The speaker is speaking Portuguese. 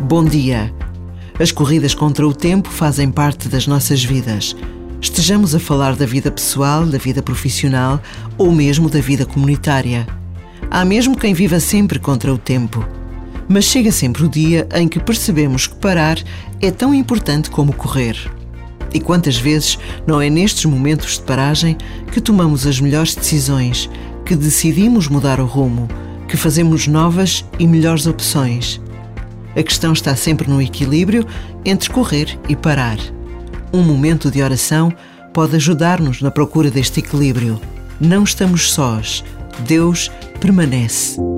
Bom dia. As corridas contra o tempo fazem parte das nossas vidas. Estejamos a falar da vida pessoal, da vida profissional ou mesmo da vida comunitária. Há mesmo quem viva sempre contra o tempo. Mas chega sempre o dia em que percebemos que parar é tão importante como correr. E quantas vezes não é nestes momentos de paragem que tomamos as melhores decisões, que decidimos mudar o rumo, que fazemos novas e melhores opções? A questão está sempre no equilíbrio entre correr e parar. Um momento de oração pode ajudar-nos na procura deste equilíbrio. Não estamos sós. Deus permanece.